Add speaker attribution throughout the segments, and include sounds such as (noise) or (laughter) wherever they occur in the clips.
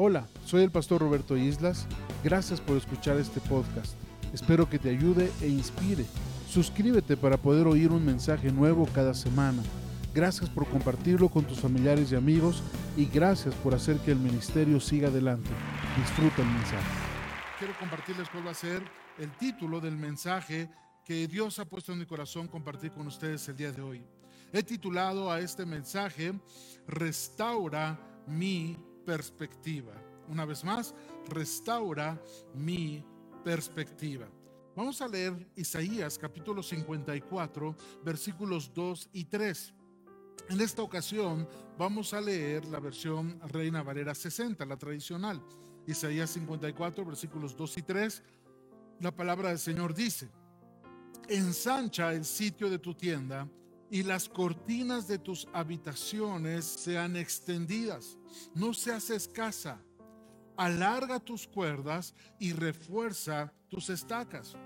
Speaker 1: Hola, soy el pastor Roberto Islas. Gracias por escuchar este podcast. Espero que te ayude e inspire. Suscríbete para poder oír un mensaje nuevo cada semana. Gracias por compartirlo con tus familiares y amigos y gracias por hacer que el ministerio siga adelante. Disfruta el mensaje. Quiero compartirles cuál va a ser el título del mensaje que Dios ha puesto en mi corazón compartir con ustedes el día de hoy. He titulado a este mensaje Restaura mi perspectiva. Una vez más, restaura mi perspectiva. Vamos a leer Isaías capítulo 54, versículos 2 y 3. En esta ocasión vamos a leer la versión Reina Valera 60, la tradicional. Isaías 54, versículos 2 y 3. La palabra del Señor dice, ensancha el sitio de tu tienda y las cortinas de tus habitaciones sean extendidas. No seas escasa. Alarga tus cuerdas y refuerza tus estacas.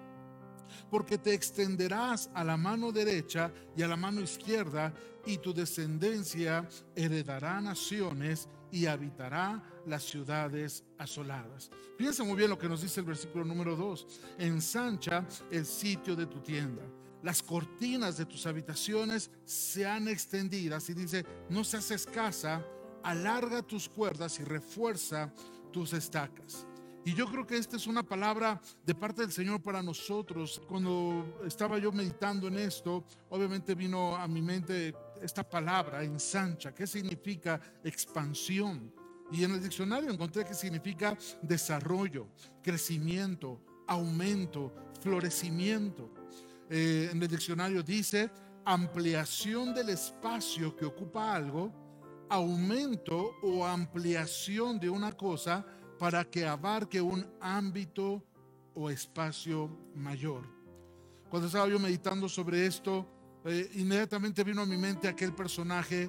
Speaker 1: Porque te extenderás a la mano derecha y a la mano izquierda, y tu descendencia heredará naciones y habitará las ciudades asoladas. Fíjense muy bien lo que nos dice el versículo número 2. Ensancha el sitio de tu tienda las cortinas de tus habitaciones sean extendidas y dice, no seas escasa, alarga tus cuerdas y refuerza tus estacas. Y yo creo que esta es una palabra de parte del Señor para nosotros. Cuando estaba yo meditando en esto, obviamente vino a mi mente esta palabra, ensancha, que significa expansión. Y en el diccionario encontré que significa desarrollo, crecimiento, aumento, florecimiento. Eh, en el diccionario dice ampliación del espacio que ocupa algo, aumento o ampliación de una cosa para que abarque un ámbito o espacio mayor. Cuando estaba yo meditando sobre esto, eh, inmediatamente vino a mi mente aquel personaje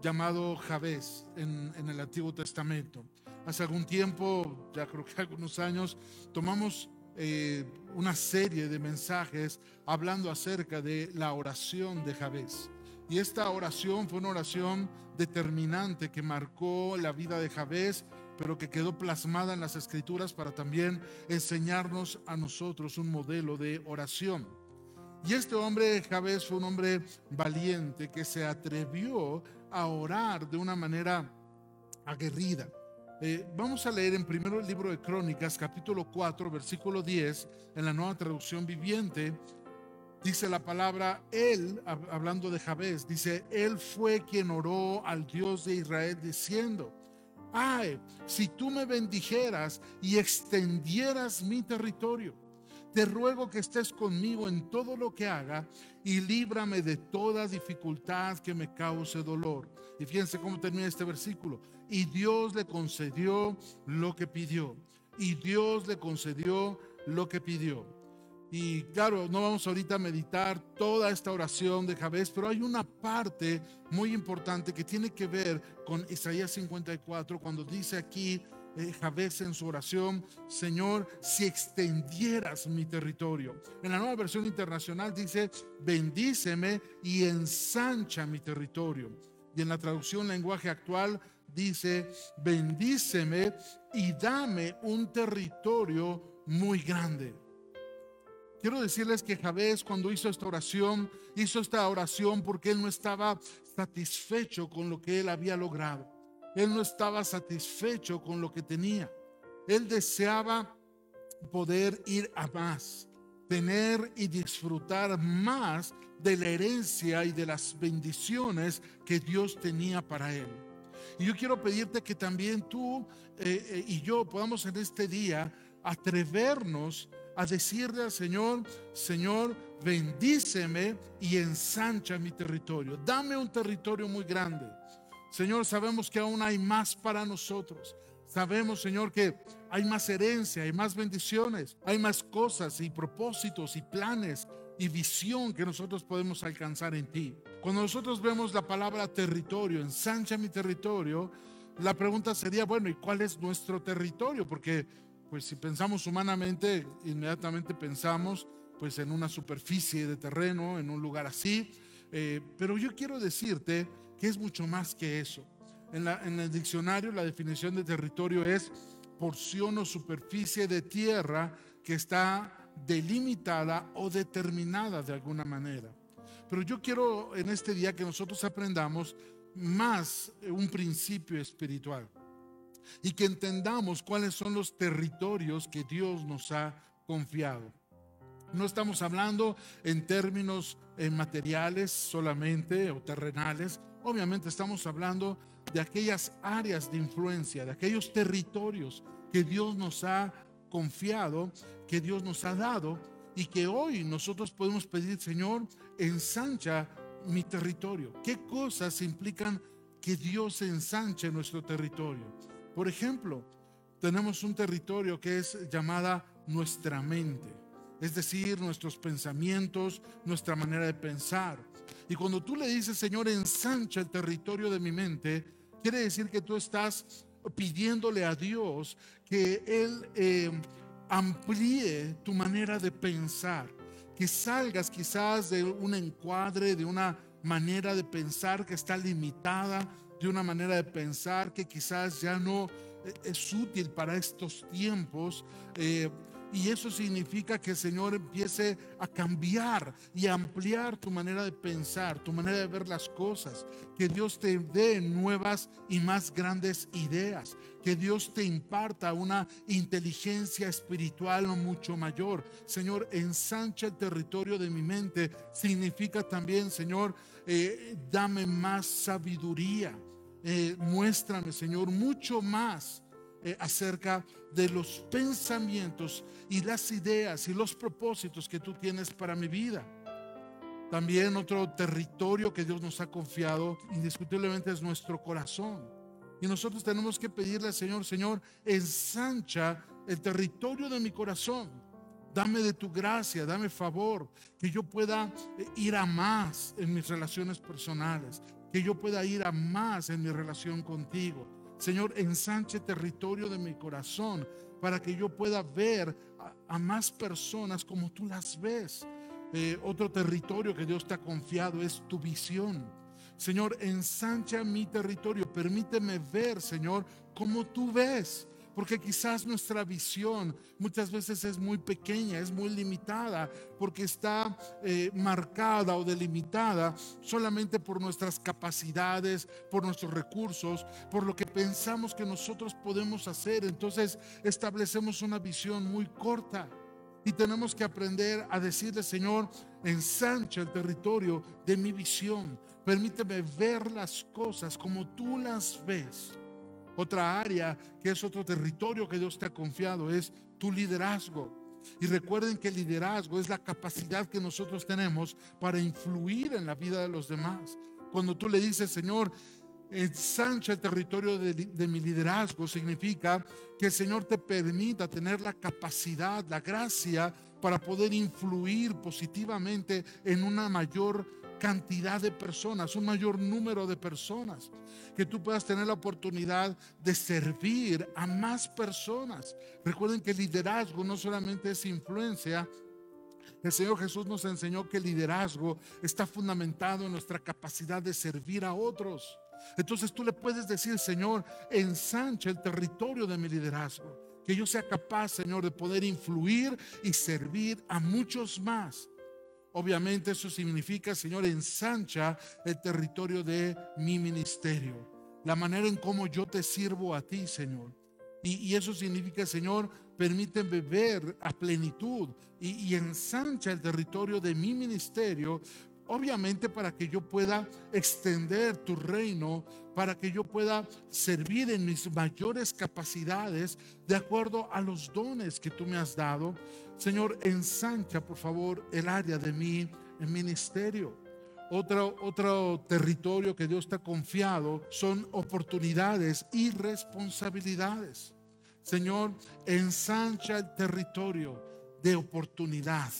Speaker 1: llamado Javés en, en el Antiguo Testamento. Hace algún tiempo, ya creo que (laughs) algunos años, tomamos eh, una serie de mensajes hablando acerca de la oración de Javés. Y esta oración fue una oración determinante que marcó la vida de Javés, pero que quedó plasmada en las escrituras para también enseñarnos a nosotros un modelo de oración. Y este hombre, Javés, fue un hombre valiente que se atrevió a orar de una manera aguerrida. Eh, vamos a leer en primero el libro de Crónicas, capítulo 4, versículo 10, en la nueva traducción viviente. Dice la palabra, él, hablando de Jabez, dice, él fue quien oró al Dios de Israel diciendo, ay, si tú me bendijeras y extendieras mi territorio, te ruego que estés conmigo en todo lo que haga y líbrame de toda dificultad que me cause dolor. Y fíjense cómo termina este versículo y Dios le concedió lo que pidió. Y Dios le concedió lo que pidió. Y claro, no vamos ahorita a meditar toda esta oración de Jabez, pero hay una parte muy importante que tiene que ver con Isaías 54, cuando dice aquí eh, en su oración, Señor, si extendieras mi territorio. En la nueva versión internacional dice, bendíceme y ensancha mi territorio. Y en la traducción lenguaje actual dice, bendíceme y dame un territorio muy grande. Quiero decirles que Jabez cuando hizo esta oración, hizo esta oración porque él no estaba satisfecho con lo que él había logrado. Él no estaba satisfecho con lo que tenía. Él deseaba poder ir a más, tener y disfrutar más de la herencia y de las bendiciones que Dios tenía para él. Y yo quiero pedirte que también tú eh, eh, y yo podamos en este día atrevernos a decirle al Señor, Señor, bendíceme y ensancha mi territorio. Dame un territorio muy grande. Señor, sabemos que aún hay más para nosotros. Sabemos, Señor, que hay más herencia, hay más bendiciones, hay más cosas y propósitos y planes y visión que nosotros podemos alcanzar en ti. Cuando nosotros vemos la palabra territorio, ensancha mi territorio, la pregunta sería, bueno, ¿y cuál es nuestro territorio? Porque pues si pensamos humanamente, inmediatamente pensamos pues en una superficie de terreno, en un lugar así, eh, pero yo quiero decirte que es mucho más que eso. en, en el diccionario la definición de territorio es porción o superficie de tierra que está delimitada o determinada de alguna manera. Pero yo quiero en este día que nosotros aprendamos más un principio espiritual y que entendamos cuáles son los territorios que Dios nos ha confiado. No estamos hablando en términos eh, materiales solamente o terrenales. Obviamente estamos hablando de aquellas áreas de influencia, de aquellos territorios que Dios nos ha confiado, que Dios nos ha dado y que hoy nosotros podemos pedir, Señor, ensancha mi territorio. ¿Qué cosas implican que Dios ensanche nuestro territorio? Por ejemplo, tenemos un territorio que es llamada nuestra mente, es decir, nuestros pensamientos, nuestra manera de pensar. Y cuando tú le dices, Señor, ensancha el territorio de mi mente, quiere decir que tú estás pidiéndole a Dios que Él eh, amplíe tu manera de pensar, que salgas quizás de un encuadre, de una manera de pensar que está limitada, de una manera de pensar que quizás ya no eh, es útil para estos tiempos. Eh, y eso significa que el Señor empiece a cambiar y ampliar tu manera de pensar, tu manera de ver las cosas. Que Dios te dé nuevas y más grandes ideas. Que Dios te imparta una inteligencia espiritual mucho mayor. Señor, ensancha el territorio de mi mente. Significa también, Señor, eh, dame más sabiduría. Eh, muéstrame, Señor, mucho más eh, acerca de los pensamientos y las ideas y los propósitos que tú tienes para mi vida. También otro territorio que Dios nos ha confiado indiscutiblemente es nuestro corazón. Y nosotros tenemos que pedirle al Señor, Señor, ensancha el territorio de mi corazón. Dame de tu gracia, dame favor, que yo pueda eh, ir a más en mis relaciones personales, que yo pueda ir a más en mi relación contigo. Señor, ensanche territorio de mi corazón para que yo pueda ver a, más personas como tú las ves. Eh, otro territorio que Dios te ha confiado es tu visión. Señor, ensancha mi territorio. Permíteme ver, Señor, como tú ves porque quizás nuestra visión muchas veces es muy pequeña, es muy limitada, porque está eh, marcada o delimitada solamente por nuestras capacidades, por nuestros recursos, por lo que pensamos que nosotros podemos hacer. Entonces establecemos una visión muy corta. Y tenemos que aprender a decirle, Señor, ensancha el territorio de mi visión. Permíteme ver las cosas como tú las ves. Otra área que es otro territorio que Dios te ha confiado es tu liderazgo. Y recuerden que el liderazgo es la capacidad que nosotros tenemos para influir en la vida de los demás. Cuando tú le dices, Señor, ensancha el territorio de, de, mi liderazgo, significa que el Señor te permita tener la capacidad, la gracia para poder influir positivamente en una mayor cantidad de personas, un mayor número de personas, que tú puedas tener la oportunidad de servir a más personas. Recuerden que liderazgo no solamente es influencia, el Señor Jesús nos enseñó que el liderazgo está fundamentado en nuestra capacidad de servir a otros. Entonces tú le puedes decir, Señor, ensancha el territorio de mi liderazgo. Que yo sea capaz, Señor, de poder influir y servir a muchos más. Obviamente eso significa, Señor, ensancha el territorio de mi ministerio. La manera en cómo yo te sirvo a ti, Señor. Y, eso significa, Señor, permíteme ver a plenitud y, y ensancha el territorio de mi ministerio Obviamente para que yo pueda extender tu reino, para que yo pueda servir en mis mayores capacidades de acuerdo a los dones que tú me has dado. Señor, ensancha por favor el área de mi ministerio. Otro, otro territorio que Dios te ha confiado son oportunidades y responsabilidades. Señor, ensancha el territorio de oportunidad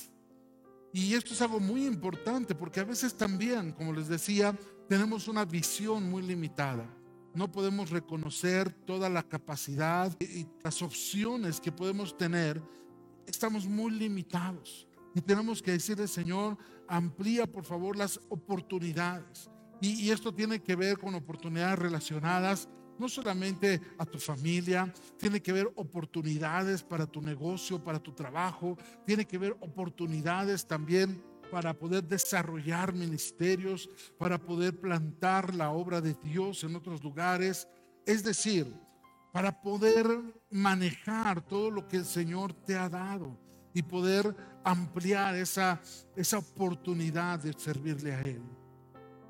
Speaker 1: y esto es algo muy importante porque a veces también, como les decía, tenemos una visión muy limitada. No podemos reconocer toda la capacidad y las opciones que podemos tener. Estamos muy limitados. Y tenemos que decirle, Señor, amplía por favor las oportunidades. Y, esto tiene que ver con oportunidades relacionadas no solamente a tu familia, tiene que ver oportunidades para tu negocio, para tu trabajo, tiene que ver oportunidades también para poder desarrollar ministerios, para poder plantar la obra de Dios en otros lugares. Es decir, para poder manejar todo lo que el Señor te ha dado y poder ampliar esa, esa oportunidad de servirle a Él.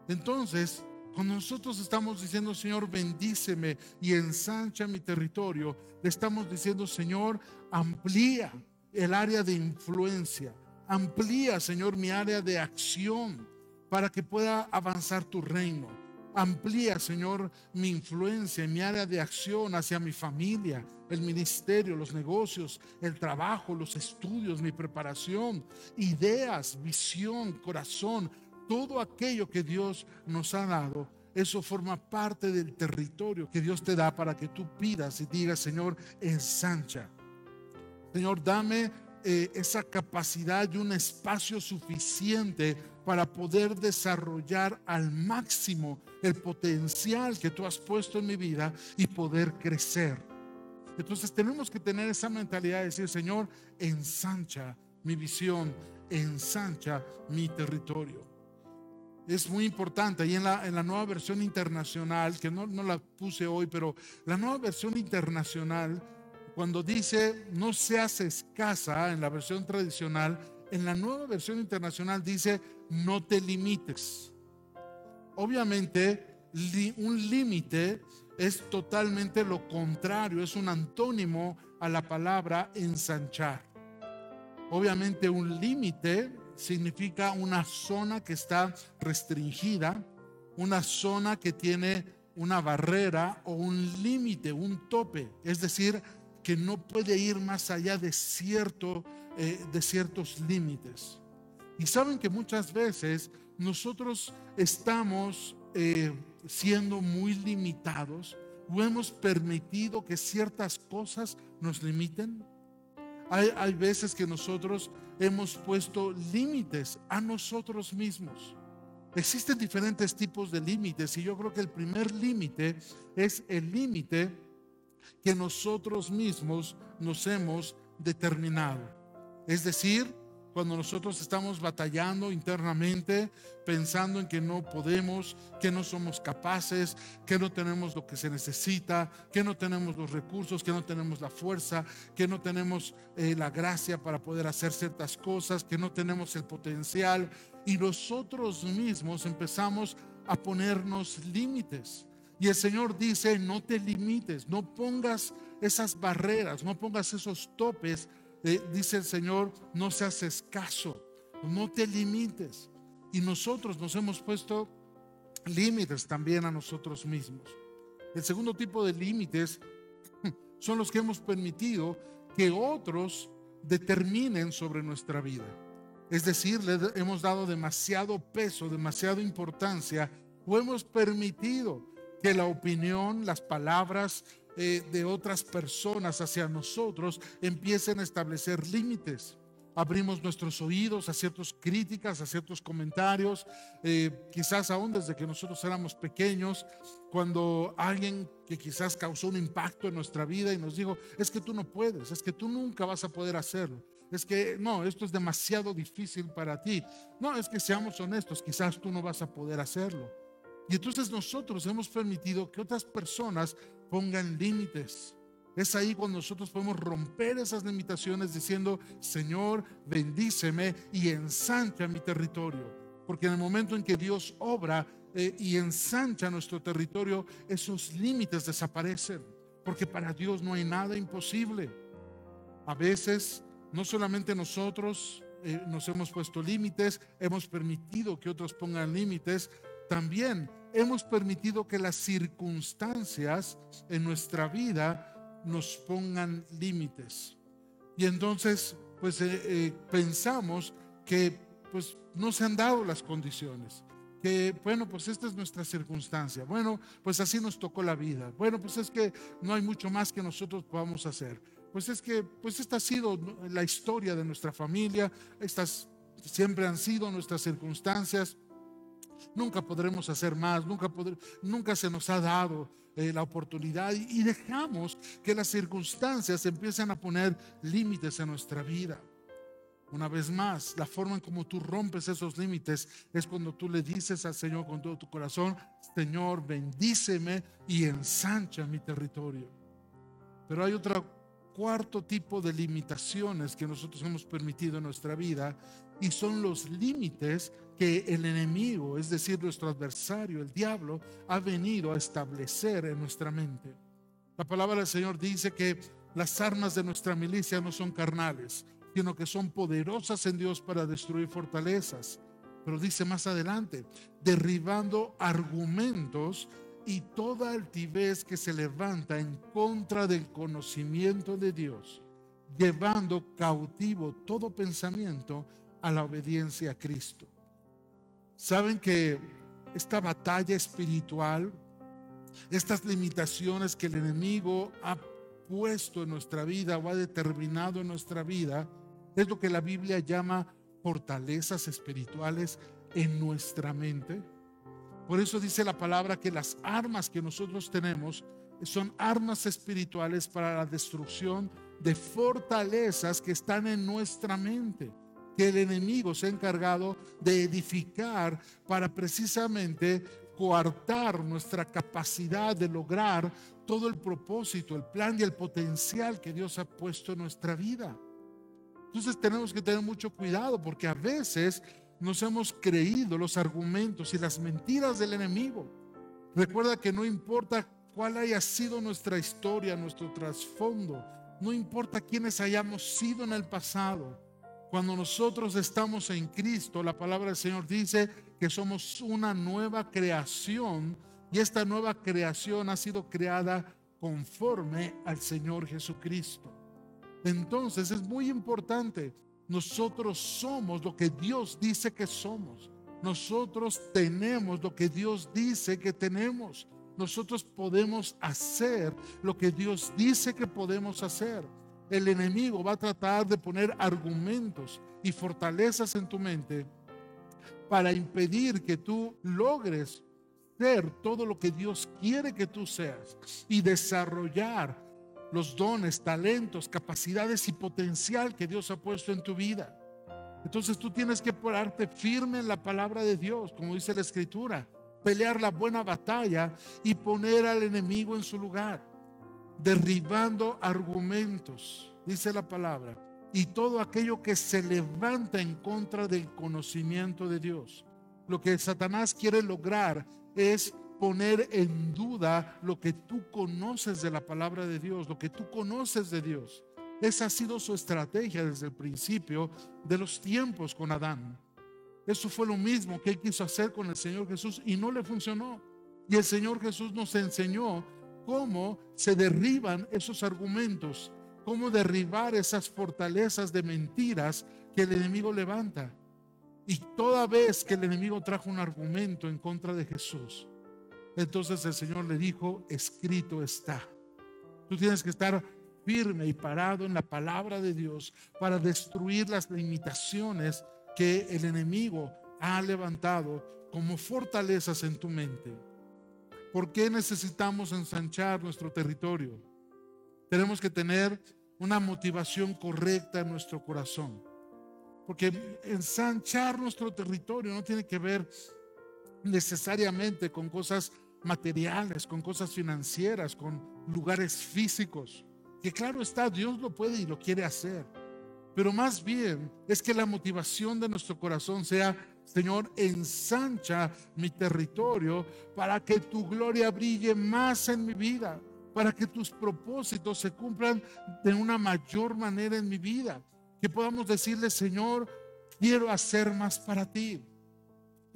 Speaker 1: Entonces, cuando nosotros estamos diciendo, Señor, bendíceme y ensancha mi territorio, le estamos diciendo, Señor, amplía el área de influencia, amplía, Señor, mi área de acción para que pueda avanzar tu reino. Amplía, Señor, mi influencia, mi área de acción hacia mi familia, el ministerio, los negocios, el trabajo, los estudios, mi preparación, ideas, visión, corazón, todo aquello que Dios nos ha dado, eso forma parte del territorio que Dios te da para que tú pidas y digas, Señor, ensancha. Señor, dame eh, esa capacidad y un espacio suficiente para poder desarrollar al máximo el potencial que tú has puesto en mi vida y poder crecer. Entonces tenemos que tener esa mentalidad de decir, Señor, ensancha mi visión, ensancha mi territorio es muy importante. Ahí en la, en la nueva versión internacional, que no, no la puse hoy, pero la nueva versión internacional, cuando dice no seas escasa en la versión tradicional, en la nueva versión internacional dice no te limites. Obviamente, un límite es totalmente lo contrario, es un antónimo a la palabra ensanchar. Obviamente un límite significa una zona que está restringida, una zona que tiene una barrera o un límite, un tope, es decir, que no puede ir más allá de, cierto, eh, de ciertos límites. Y saben que muchas veces nosotros estamos eh, siendo muy limitados o hemos permitido que ciertas cosas nos limiten. Hay, hay veces que nosotros hemos puesto límites a nosotros mismos. Existen diferentes tipos de límites y yo creo que el primer límite es el límite que nosotros mismos nos hemos determinado. Es decir, cuando nosotros estamos batallando internamente, pensando en que no podemos, que no somos capaces, que no tenemos lo que se necesita, que no tenemos los recursos, que no tenemos la fuerza, que no tenemos eh, la gracia para poder hacer ciertas cosas, que no tenemos el potencial. Y nosotros mismos empezamos a ponernos límites. Y el Señor dice, no te limites, no pongas esas barreras, no pongas esos topes dice el Señor, no seas escaso, no te limites. Y nosotros nos hemos puesto límites también a nosotros mismos. El segundo tipo de límites (laughs) son los que hemos permitido que otros determinen sobre nuestra vida. Es decir, le hemos dado demasiado peso, demasiada importancia o hemos permitido que la opinión, las palabras, eh, de otras personas hacia nosotros empiecen a establecer límites. Abrimos nuestros oídos a ciertas críticas, a ciertos comentarios, eh, quizás aún desde que nosotros éramos pequeños, cuando alguien que quizás causó un impacto en nuestra vida y nos dijo, es que tú no puedes, es que tú nunca vas a poder hacerlo, es que no, esto es demasiado difícil para ti. No, es que seamos honestos, quizás tú no vas a poder hacerlo. Y entonces nosotros hemos permitido que otras personas pongan límites. Es ahí cuando nosotros podemos romper esas limitaciones diciendo, Señor, bendíceme y ensancha mi territorio. Porque en el momento en que Dios obra eh, y ensancha nuestro territorio, esos límites desaparecen. Porque para Dios no hay nada imposible. A veces, no solamente nosotros eh, nos hemos puesto límites, hemos permitido que otros pongan límites, también hemos permitido que las circunstancias en nuestra vida nos pongan límites. Y entonces, pues eh, eh, pensamos que pues no se han dado las condiciones. Que bueno, pues esta es nuestra circunstancia. Bueno, pues así nos tocó la vida. Bueno, pues es que no hay mucho más que nosotros podamos hacer. Pues es que pues esta ha sido la historia de nuestra familia. Estas siempre han sido nuestras circunstancias. Nunca podremos hacer más, nunca, nunca se nos ha dado eh, la oportunidad y, dejamos que las circunstancias empiecen a poner límites en nuestra vida. Una vez más, la forma en como tú rompes esos límites es cuando tú le dices al Señor con todo tu corazón, Señor, bendíceme y ensancha mi territorio. Pero hay otro cuarto tipo de limitaciones que nosotros hemos permitido en nuestra vida y son los límites que el enemigo, es decir, nuestro adversario, el diablo, ha venido a establecer en nuestra mente. La palabra del Señor dice que las armas de nuestra milicia no son carnales, sino que son poderosas en Dios para destruir fortalezas. Pero dice más adelante, derribando argumentos y toda altivez que se levanta en contra del conocimiento de Dios, llevando cautivo todo pensamiento a la obediencia a Cristo. Saben que esta batalla espiritual, estas limitaciones que el enemigo ha puesto en nuestra vida o ha determinado en nuestra vida, es lo que la Biblia llama fortalezas espirituales en nuestra mente. Por eso dice la palabra que las armas que nosotros tenemos son armas espirituales para la destrucción de fortalezas que están en nuestra mente, que el enemigo se ha encargado de edificar para precisamente coartar nuestra capacidad de lograr todo el propósito, el plan y el potencial que Dios ha puesto en nuestra vida. Entonces tenemos que tener mucho cuidado porque a veces nos hemos creído los argumentos y las mentiras del enemigo. Recuerda que no importa cuál haya sido nuestra historia, nuestro trasfondo, no importa quiénes hayamos sido en el pasado. Cuando nosotros estamos en Cristo, la palabra del Señor dice que somos una nueva creación y esta nueva creación ha sido creada conforme al Señor Jesucristo. Entonces es muy importante. Nosotros somos lo que Dios dice que somos. Nosotros tenemos lo que Dios dice que tenemos. Nosotros podemos hacer lo que Dios dice que podemos hacer. El enemigo va a tratar de poner argumentos y fortalezas en tu mente para impedir que tú logres ser todo lo que Dios quiere que tú seas y desarrollar los dones, talentos, capacidades y potencial que Dios ha puesto en tu vida. Entonces tú tienes que pararte firme en la palabra de Dios, como dice la escritura, pelear la buena batalla y poner al enemigo en su lugar, derribando argumentos, dice la palabra, y todo aquello que se levanta en contra del conocimiento de Dios. Lo que Satanás quiere lograr es poner en duda lo que tú conoces de la palabra de Dios, lo que tú conoces de Dios. Esa ha sido su estrategia desde el principio de los tiempos con Adán. Eso fue lo mismo que él quiso hacer con el Señor Jesús y no le funcionó. Y el Señor Jesús nos enseñó cómo se derriban esos argumentos, cómo derribar esas fortalezas de mentiras que el enemigo levanta. Y toda vez que el enemigo trajo un argumento en contra de Jesús, entonces el Señor le dijo, escrito está. Tú tienes que estar firme y parado en la palabra de Dios para destruir las limitaciones que el enemigo ha levantado como fortalezas en tu mente. ¿Por qué necesitamos ensanchar nuestro territorio? Tenemos que tener una motivación correcta en nuestro corazón. Porque ensanchar nuestro territorio no tiene que ver necesariamente con cosas materiales, con cosas financieras, con lugares físicos. Que claro está, Dios lo puede y lo quiere hacer. Pero más bien es que la motivación de nuestro corazón sea, Señor, ensancha mi territorio para que tu gloria brille más en mi vida, para que tus propósitos se cumplan de una mayor manera en mi vida. Que podamos decirle, Señor, quiero hacer más para ti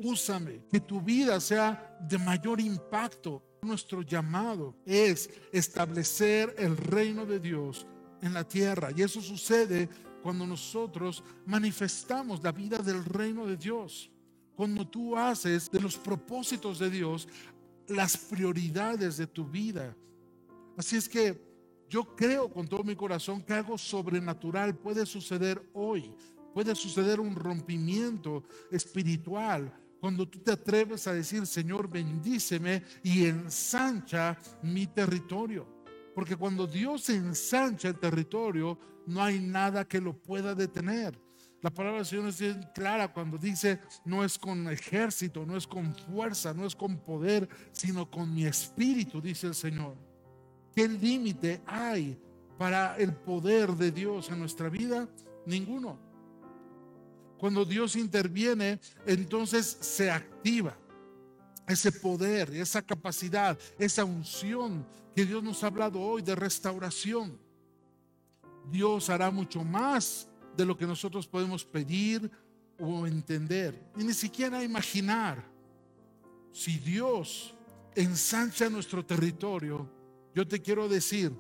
Speaker 1: úsame, que tu vida sea de mayor impacto. Nuestro llamado es establecer el reino de Dios en la tierra. Y eso sucede cuando nosotros manifestamos la vida del reino de Dios. Cuando tú haces de los propósitos de Dios las prioridades de tu vida. Así es que yo creo con todo mi corazón que algo sobrenatural puede suceder hoy. Puede suceder un rompimiento espiritual cuando tú te atreves a decir, Señor, bendíceme y ensancha mi territorio. Porque cuando Dios ensancha el territorio, no hay nada que lo pueda detener. La palabra del Señor es clara cuando dice, no es con ejército, no es con fuerza, no es con poder, sino con mi espíritu, dice el Señor. ¿Qué límite hay para el poder de Dios en nuestra vida? Ninguno. Cuando Dios interviene, entonces se activa ese poder, esa capacidad, esa unción que Dios nos ha hablado hoy de restauración. Dios hará mucho más de lo que nosotros podemos pedir o entender, y ni siquiera imaginar. Si Dios ensancha nuestro territorio, yo te quiero decir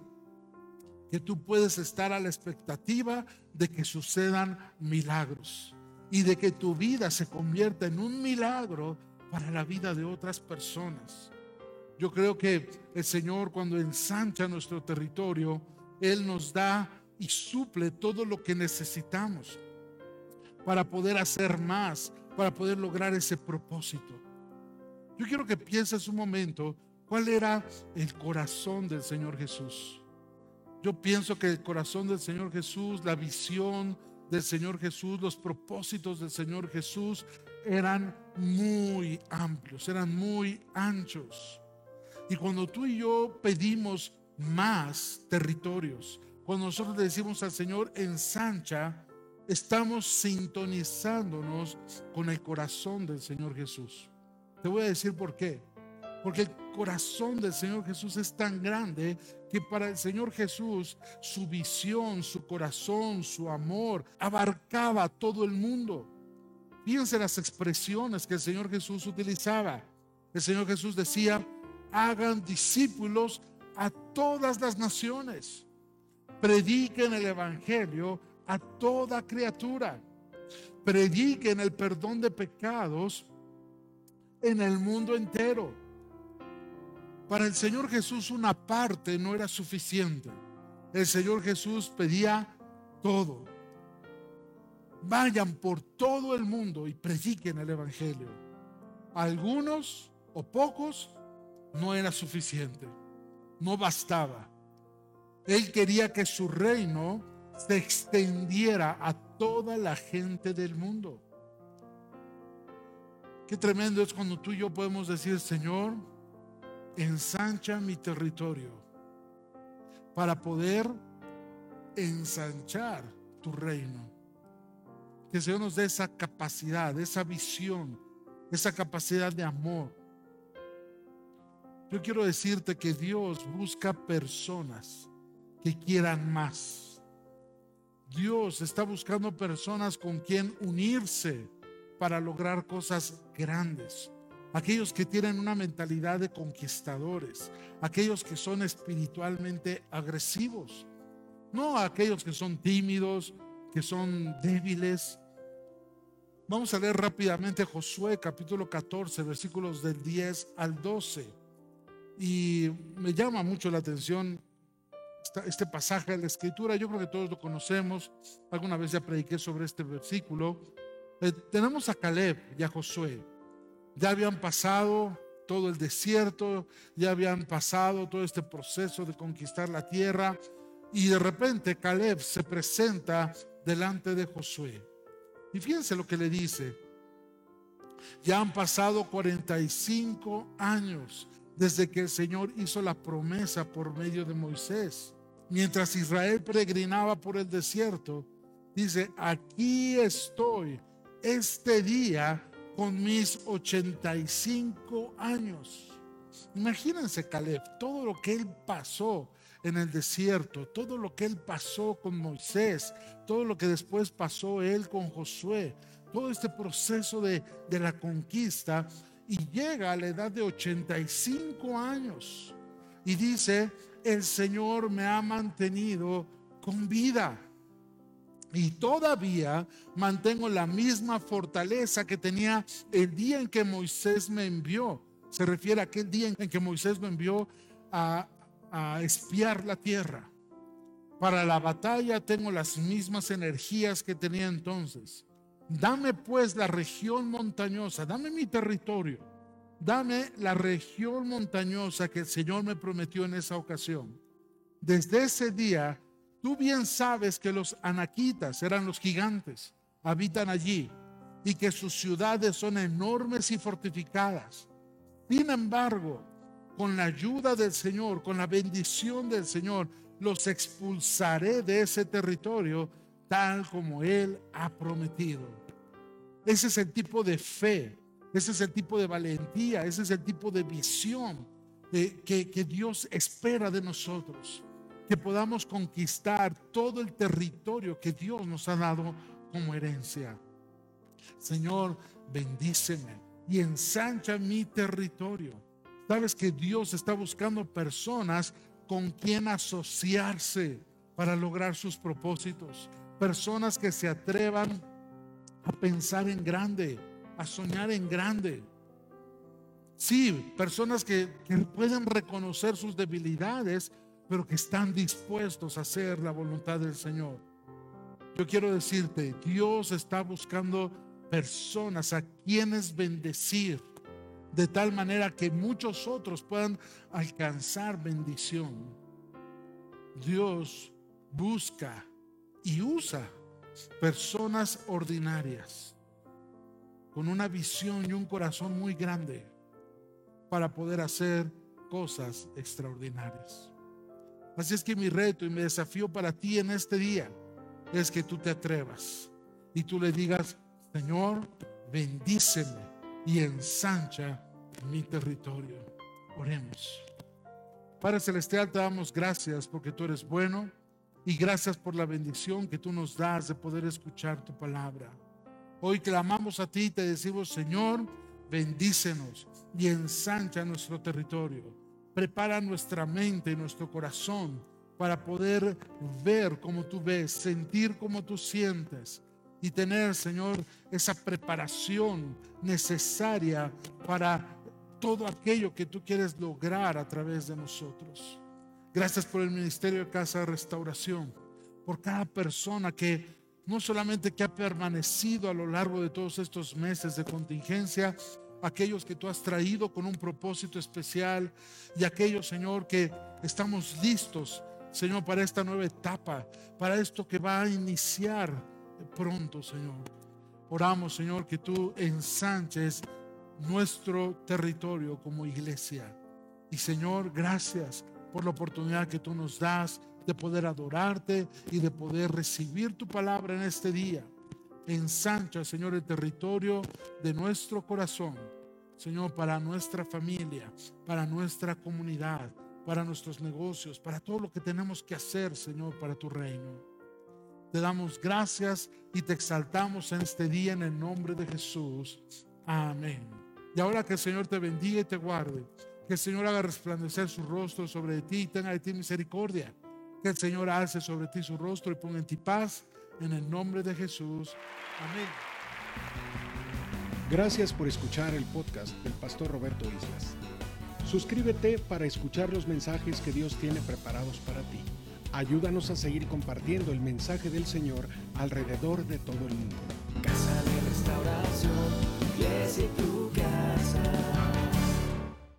Speaker 1: que tú puedes estar a la expectativa de que sucedan milagros y de que tu vida se convierta en un milagro para la vida de otras personas. Yo creo que el Señor cuando ensancha nuestro territorio, Él nos da y suple todo lo que necesitamos para poder hacer más, para poder lograr ese propósito. Yo quiero que pienses un momento cuál era el corazón del Señor Jesús. Yo pienso que el corazón del Señor Jesús, la visión del Señor Jesús, los propósitos del Señor Jesús eran muy amplios, eran muy anchos. Y cuando tú y yo pedimos más territorios, cuando nosotros le decimos al Señor ensancha, estamos sintonizándonos con el corazón del Señor Jesús. Te voy a decir por qué. Porque el corazón del Señor Jesús es tan grande que para el Señor Jesús su visión, su corazón, su amor abarcaba todo el mundo. Fíjense las expresiones que el Señor Jesús utilizaba. El Señor Jesús decía, hagan discípulos a todas las naciones prediquen el Evangelio a toda criatura. Prediquen el perdón de pecados en el mundo entero. Para el Señor Jesús una parte no era suficiente. El Señor Jesús pedía todo. Vayan por todo el mundo y prediquen el Evangelio. Algunos o pocos no era suficiente. No bastaba. Él quería que su reino se extendiera a toda la gente del mundo. Qué tremendo es cuando tú y yo podemos decir, Señor, ensancha mi territorio para poder ensanchar tu reino. Que el Señor nos dé esa capacidad, esa visión, esa capacidad de amor. Yo quiero decirte que Dios busca personas que quieran más. Dios está buscando personas con quien unirse para lograr cosas grandes. Aquellos que tienen una mentalidad de conquistadores, aquellos que son espiritualmente agresivos, no aquellos que son tímidos, que son débiles. Vamos a leer rápidamente Josué capítulo 14, versículos del 10 al 12. Y me llama mucho la atención este pasaje de la escritura. Yo creo que todos lo conocemos. Alguna vez ya prediqué sobre este versículo. Eh, tenemos a Caleb y a Josué. Ya habían pasado todo el desierto, ya habían pasado todo este proceso de conquistar la tierra. Y de repente Caleb se presenta delante de Josué. Y fíjense lo que le dice. Ya han pasado 45 años desde que el Señor hizo la promesa por medio de Moisés. Mientras Israel peregrinaba por el desierto, dice, aquí estoy este día con mis 85 años. Imagínense, Caleb, todo lo que él pasó en el desierto, todo lo que él pasó con Moisés, todo lo que después pasó él con Josué, todo este proceso de, de la conquista, y llega a la edad de 85 años y dice, el Señor me ha mantenido con vida. Y todavía mantengo la misma fortaleza que tenía el día en que Moisés me envió. Se refiere a aquel día en que Moisés me envió a, a espiar la tierra. Para la batalla tengo las mismas energías que tenía entonces. Dame pues la región montañosa, dame mi territorio, dame la región montañosa que el Señor me prometió en esa ocasión. Desde ese día, tú bien sabes que los anaquitas eran los gigantes, habitan allí y que sus ciudades son enormes y fortificadas. Sin embargo, con la ayuda del Señor, con la bendición del Señor, los expulsaré de ese territorio tal como Él ha prometido. Ese es el tipo de fe, ese es el tipo de valentía, ese es el tipo de visión que, que Dios espera de nosotros. Que podamos conquistar todo el territorio que Dios nos ha dado como herencia. Señor, bendíceme y ensancha mi territorio. Sabes que Dios está buscando personas con quien asociarse para lograr sus propósitos. Personas que se atrevan a pensar en grande, a soñar en grande. Sí, personas que, pueden reconocer sus debilidades, pero que están dispuestos a hacer la voluntad del Señor. Yo quiero decirte, Dios está buscando personas a quienes bendecir de tal manera que muchos otros puedan alcanzar bendición. Dios busca y usa personas ordinarias con una visión y un corazón muy grande para poder hacer cosas extraordinarias. Así es que mi reto y mi desafío para ti en este día es que tú te atrevas y tú le digas, Señor, bendíceme y ensancha mi territorio. Oremos. Padre Celestial, te damos gracias porque tú eres bueno y gracias por la bendición que tú nos das de poder escuchar tu palabra. Hoy clamamos a ti y te decimos, Señor, bendícenos y ensancha nuestro territorio. Prepara nuestra mente y nuestro corazón para poder ver como tú ves, sentir como tú sientes y tener, Señor, esa preparación necesaria para todo aquello que tú quieres lograr a través de nosotros. Gracias por el Ministerio de Casa de Restauración, por cada persona que no solamente que ha permanecido a lo largo de todos estos meses de contingencia, aquellos que tú has traído con un propósito especial y aquellos, Señor, que estamos listos, Señor, para esta nueva etapa, para esto que va a iniciar pronto, Señor. Oramos, Señor, que tú ensanches nuestro territorio como iglesia. Y Señor, gracias por la oportunidad que tú nos das de poder adorarte y de poder recibir tu palabra en este día. Ensancha, Señor, el territorio de nuestro corazón. Señor, para nuestra familia, para nuestra comunidad, para nuestros negocios, para todo lo que tenemos que hacer, Señor, para tu reino. Te damos gracias y te exaltamos en este día en el nombre de Jesús. Amén. Y ahora que el Señor te bendiga y te guarde. Que el Señor haga resplandecer su rostro sobre ti y tenga de ti misericordia. Que el Señor alce sobre ti su rostro y ponga en ti paz. En el nombre de Jesús. Amén.
Speaker 2: Gracias por escuchar el podcast del pastor Roberto Islas. Suscríbete para escuchar los mensajes que Dios tiene preparados para ti. Ayúdanos a seguir compartiendo el mensaje del Señor alrededor de todo el mundo.
Speaker 3: Casa de restauración, iglesia tu casa.